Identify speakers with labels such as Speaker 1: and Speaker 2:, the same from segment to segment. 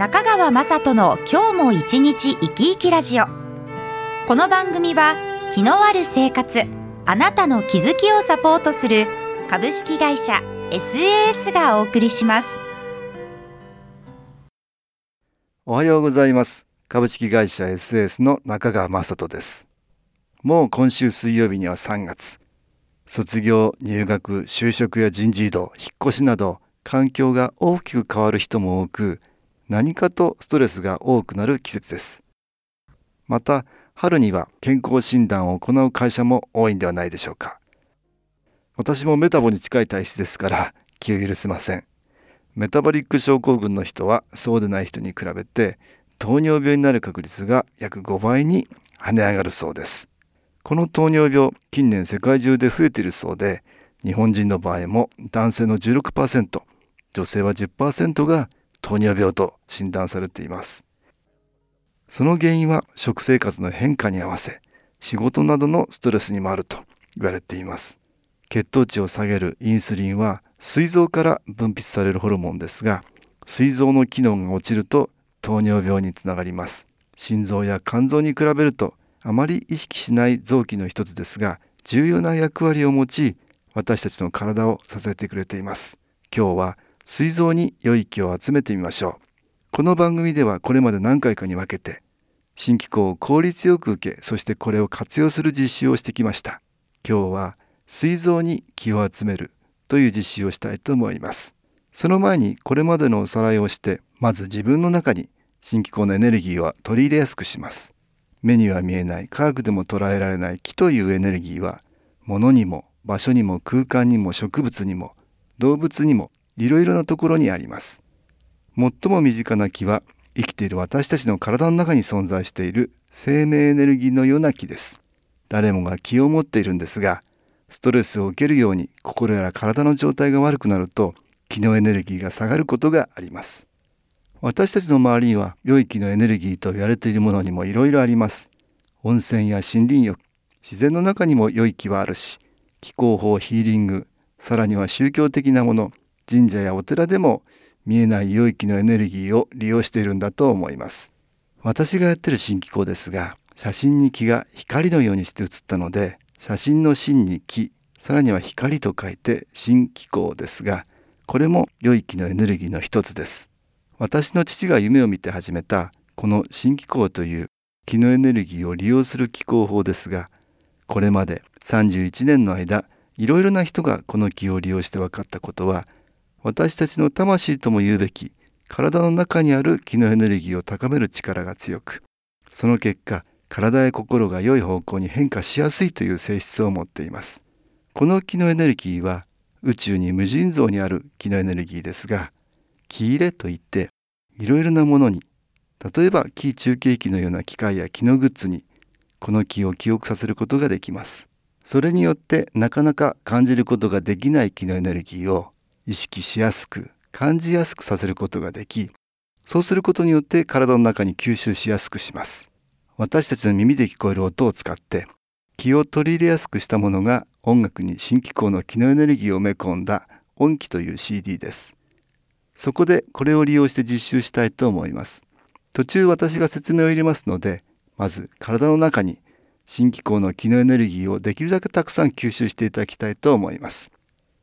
Speaker 1: 中川雅人の今日も一日生き生きラジオ。この番組は気のある生活あなたの気づきをサポートする株式会社 SAS がお送りします。
Speaker 2: おはようございます。株式会社 SAS の中川雅人です。もう今週水曜日には3月。卒業入学就職や人事異動引っ越しなど環境が大きく変わる人も多く何かとストレスが多くなる季節です。また春には健康診断を行う会社も多いんではないでしょうか。私もメタボに近い体質ですから気を許せません。メタボリック症候群の人はそうでない人に比べて糖尿病になる確率が約5倍に跳ね上がるそうです。この糖尿病近年世界中で増えているそうで日本人の場合も男性の16%女性は10%が糖尿病と診断されています。その原因は食生活の変化に合わせ仕事などのストレスにもあると言われています。血糖値を下げるインスリンは膵臓から分泌されるホルモンですが膵臓の機能が落ちると糖尿病につながります。心臓や肝臓に比べるとあまり意識しない臓器の一つですが重要な役割を持ち私たちの体を支えてくれています。今日は膵臓に良い気を集めてみましょう。この番組ではこれまで何回かに分けて新機構を効率よく受けそしてこれを活用する実習をしてきました。今日は膵臓に気を集めるという実習をしたいと思います。その前にこれまでのおさらいをしてまず自分の中に新機構のエネルギーは取り入れやすくします。目には見えない科学でも捉えられない気というエネルギーは物にも場所にも空間にも植物にも動物にもいろいろなところにあります。最も身近な気は生きている私たちの体の中に存在している生命エネルギーのような気です。誰もが気を持っているんですがストレスを受けるように心や体の状態が悪くなると気のエネルギーが下がることがあります。私たちの周りには良い気のエネルギーと言われているものにもいろいろあります。温泉や森林浴自然の中にも良い気はあるし気候法ヒーリングさらには宗教的なもの神社やお寺でも見えない良い気のエネルギーを利用しているんだと思います。私がやってる新機構ですが写真に気が光のようにして写ったので写真の真に気さらには光と書いて新機構ですがこれも良い気のエネルギーの一つです。私の父が夢を見て始めたこの新機構という気のエネルギーを利用する気候法ですがこれまで31年の間いろいろな人がこの気を利用して分かったことは私たちの魂とも言うべき体の中にある気のエネルギーを高める力が強くその結果体や心が良い方向に変化しやすいという性質を持っています。この気のエネルギーは宇宙に無尽蔵にある気のエネルギーですが気入れといっていろいろなものに例えば気中継機のような機械や気のグッズにこの気を記憶させることができます。それによってなかなか感じることができない気のエネルギーを意識しやすく感じやすくさせることができそうすることによって体の中に吸収しやすくします。私たちの耳で聞こえる音を使って気を取り入れやすくしたものが音楽に新機構の気のエネルギーを埋め込んだ音機という CD です。そこでこれを利用して実習したいと思います。途中私が説明を入れますのでまず体の中に新機構の気のエネルギーをできるだけたくさん吸収していただきたいと思います。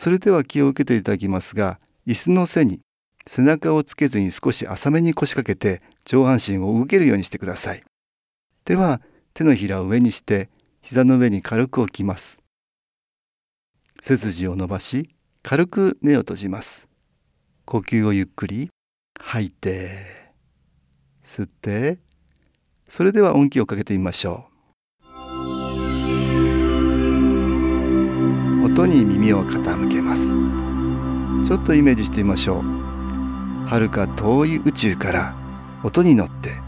Speaker 2: それでは気を受けていただきますが椅子の背に背中をつけずに少し浅めに腰掛けて上半身を動けるようにしてください。では手のひらを上にして膝の上に軽く置きます。背筋を伸ばし軽く目を閉じます。呼吸をゆっくり吐いて吸ってそれでは音気をかけてみましょう。に耳を傾けます。ちょっとイメージしてみましょう。遥か遠い宇宙から音に乗って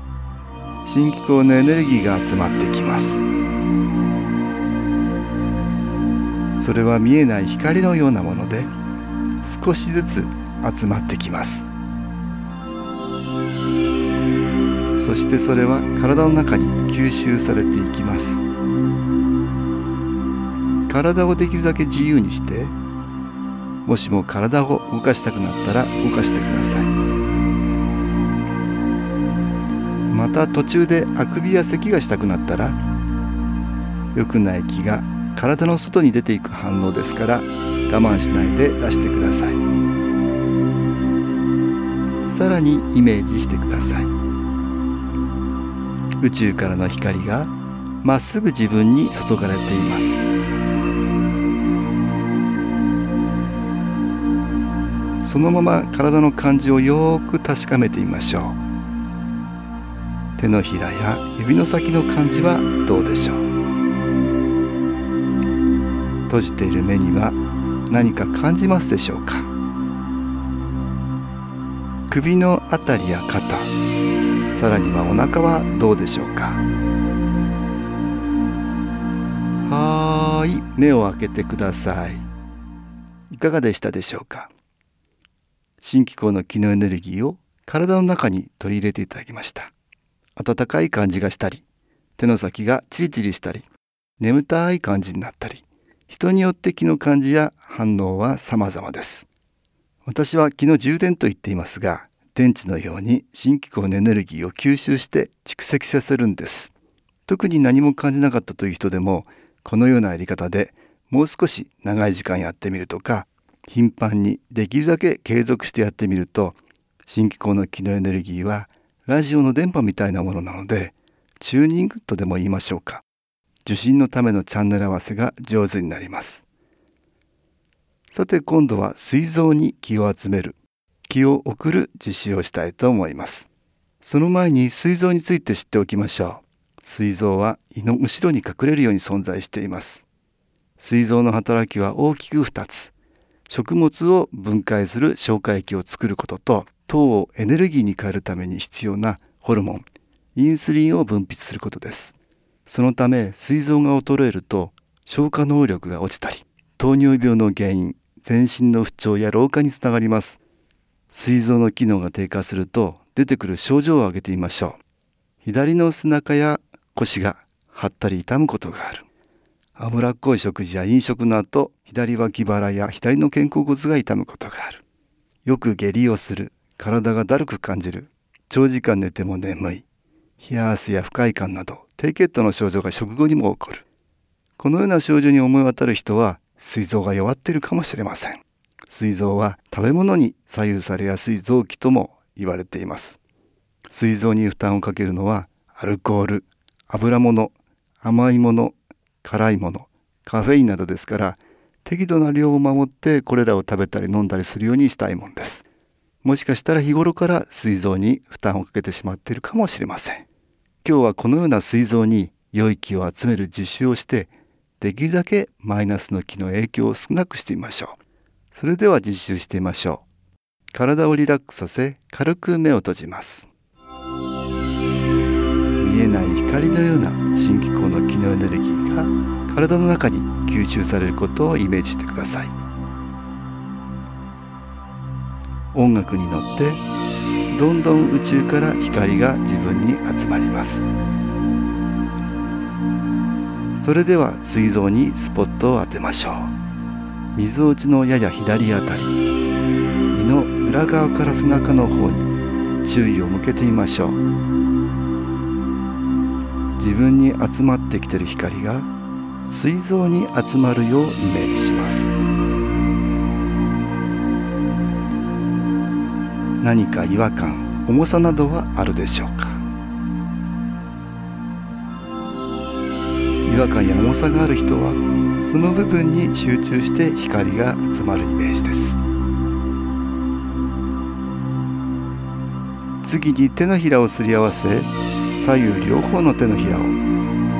Speaker 2: 新機構のエネルギーが集まってきます。それは見えない光のようなもので少しずつ集まってきます。そしてそれは体の中に吸収されていきます。体をできるだけ自由にしてもしも体を動かしたくなったら動かしてください。また途中であくびや咳がしたくなったら良くない気が体の外に出ていく反応ですから我慢しないで出してください。さらにイメージしてください。宇宙からの光がまっすぐ自分に注がれています。そのまま体の感じをよく確かめてみましょう。手のひらや指の先の感じはどうでしょう。閉じている目には何か感じますでしょうか。首のあたりや肩さらにはお腹はどうでしょうか。はい目を開けてくださいいかがでしたでしょうか？新機構の気のエネルギーを体の中に取り入れていただきました温かい感じがしたり手の先がチリチリしたり眠たい感じになったり人によって気の感じや反応は様々です。私は気の充電と言っていますが、電池のように新機構のエネルギーを吸収して蓄積させるんです。特に何も感じなかったという人でも、このようなやり方でもう少し長い時間やってみるとか、頻繁にできるだけ継続してやってみると、新機構の気のエネルギーはラジオの電波みたいなものなので、チューニングとでも言いましょうか。受信のためのチャンネル合わせが上手になります。さて今度は膵臓に気を集める気を送る実施をしたいと思います。その前に膵臓について知っておきましょう。膵臓は胃の後ろに隠れるように存在しています。膵臓の働きは大きく2つ。食物を分解する消化液を作ることと糖をエネルギーに変えるために必要なホルモンインスリンを分泌することです。そのため膵臓が衰えると消化能力が落ちたり糖尿病の原因全身の不調や老化につながります。膵臓の機能が低下すると出てくる症状を挙げてみましょう。左の背中や腰が張ったり痛むことがある。脂っこい食事や飲食の後左脇腹や左の肩甲骨が痛むことがある。よく下痢をする。体がだるく感じる。長時間寝ても眠い。冷や汗や不快感など低血糖の症状が食後にも起こる。このような症状に思い当たる人は膵臓が弱っているかもしれません。膵臓は食べ物に左右されやすい臓器とも言われています。膵臓に負担をかけるのはアルコール油物甘いもの辛いものカフェインなどですから適度な量を守ってこれらを食べたり飲んだりするようにしたいもんです。もしかしたら日頃から膵臓に負担をかけてしまっているかもしれません。今日はこのような膵臓に良い気を集める実習をしてできるだけマイナスの気の影響を少なくしてみましょう。それでは実習してみましょう。体をリラックスさせ軽く目を閉じます。えない光のような新機構の気のエネルギーが体の中に吸収されることをイメージしてください。音楽に乗ってどんどん宇宙から光が自分に集まります。それでは膵臓にスポットを当てましょう。みぞおちのやや左あたり胃の裏側から背中の方に注意を向けてみましょう。自分に集まってきてる光が膵臓に集まるようイメージします。何か違和感重さなどはあるでしょうか？違和感や重さがある人はその部分に集中して光が集まるイメージです。次に手のひらをすり合わせ左右両方の手のひらを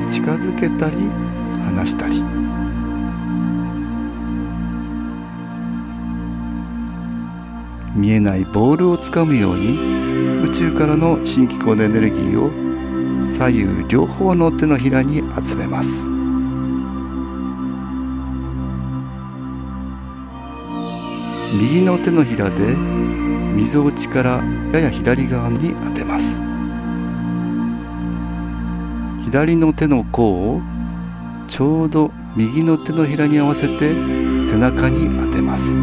Speaker 2: 近づけたり離したり。見えないボールをつかむように宇宙からの新機構のエネルギーを左右両方の手のひらに集めます。右の手のひらでみぞおちからやや左側に当てます。左の手の甲をちょうど右の手のひらに合わせて背中に当てます。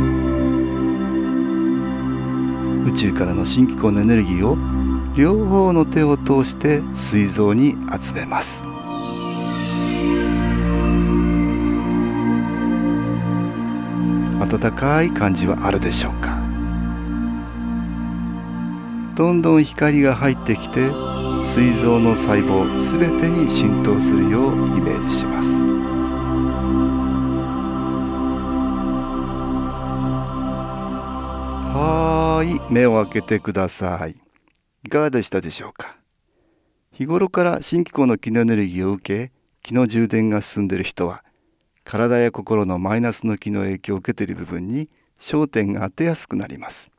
Speaker 2: 宇宙からの新機構のエネルギーを両方の手を通して膵臓に集めます。暖かい感じはあるでしょうか？どんどん光が入ってきて膵臓の細胞すべてに浸透するようイメージします。はい目を開けてください。いかがでしたでしょうか？日頃から新機構の気のエネルギーを受け気の充電が進んでいる人は体や心のマイナスの気の影響を受けている部分に焦点が当てやすくなります。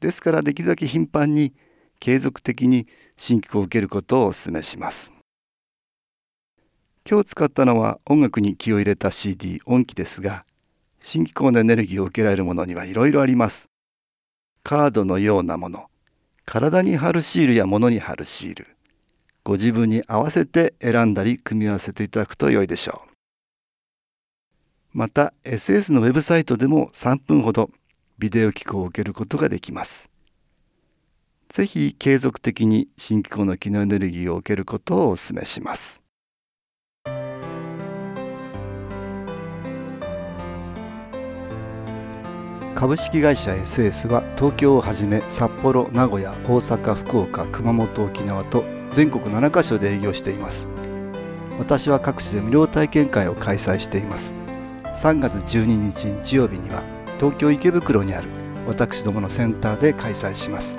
Speaker 2: ですからできるだけ頻繁に継続的に新機構を受けることをお勧めします。今日使ったのは音楽に気を入れた CD 音機ですが新機構のエネルギーを受けられるものにはいろいろあります。カードのようなもの体に貼るシールや物に貼るシールご自分に合わせて選んだり組み合わせていただくと良いでしょう。また SS のウェブサイトでも3分ほどビデオ機構を受けることができます。ぜひ継続的に新機構の機能エネルギーを受けることをお勧めします。株式会社 SS は東京をはじめ札幌名古屋大阪福岡熊本沖縄と全国7カ所で営業しています。私は各地で無料体験会を開催しています。3月12日日曜日には東京池袋にある私どものセンターで開催します。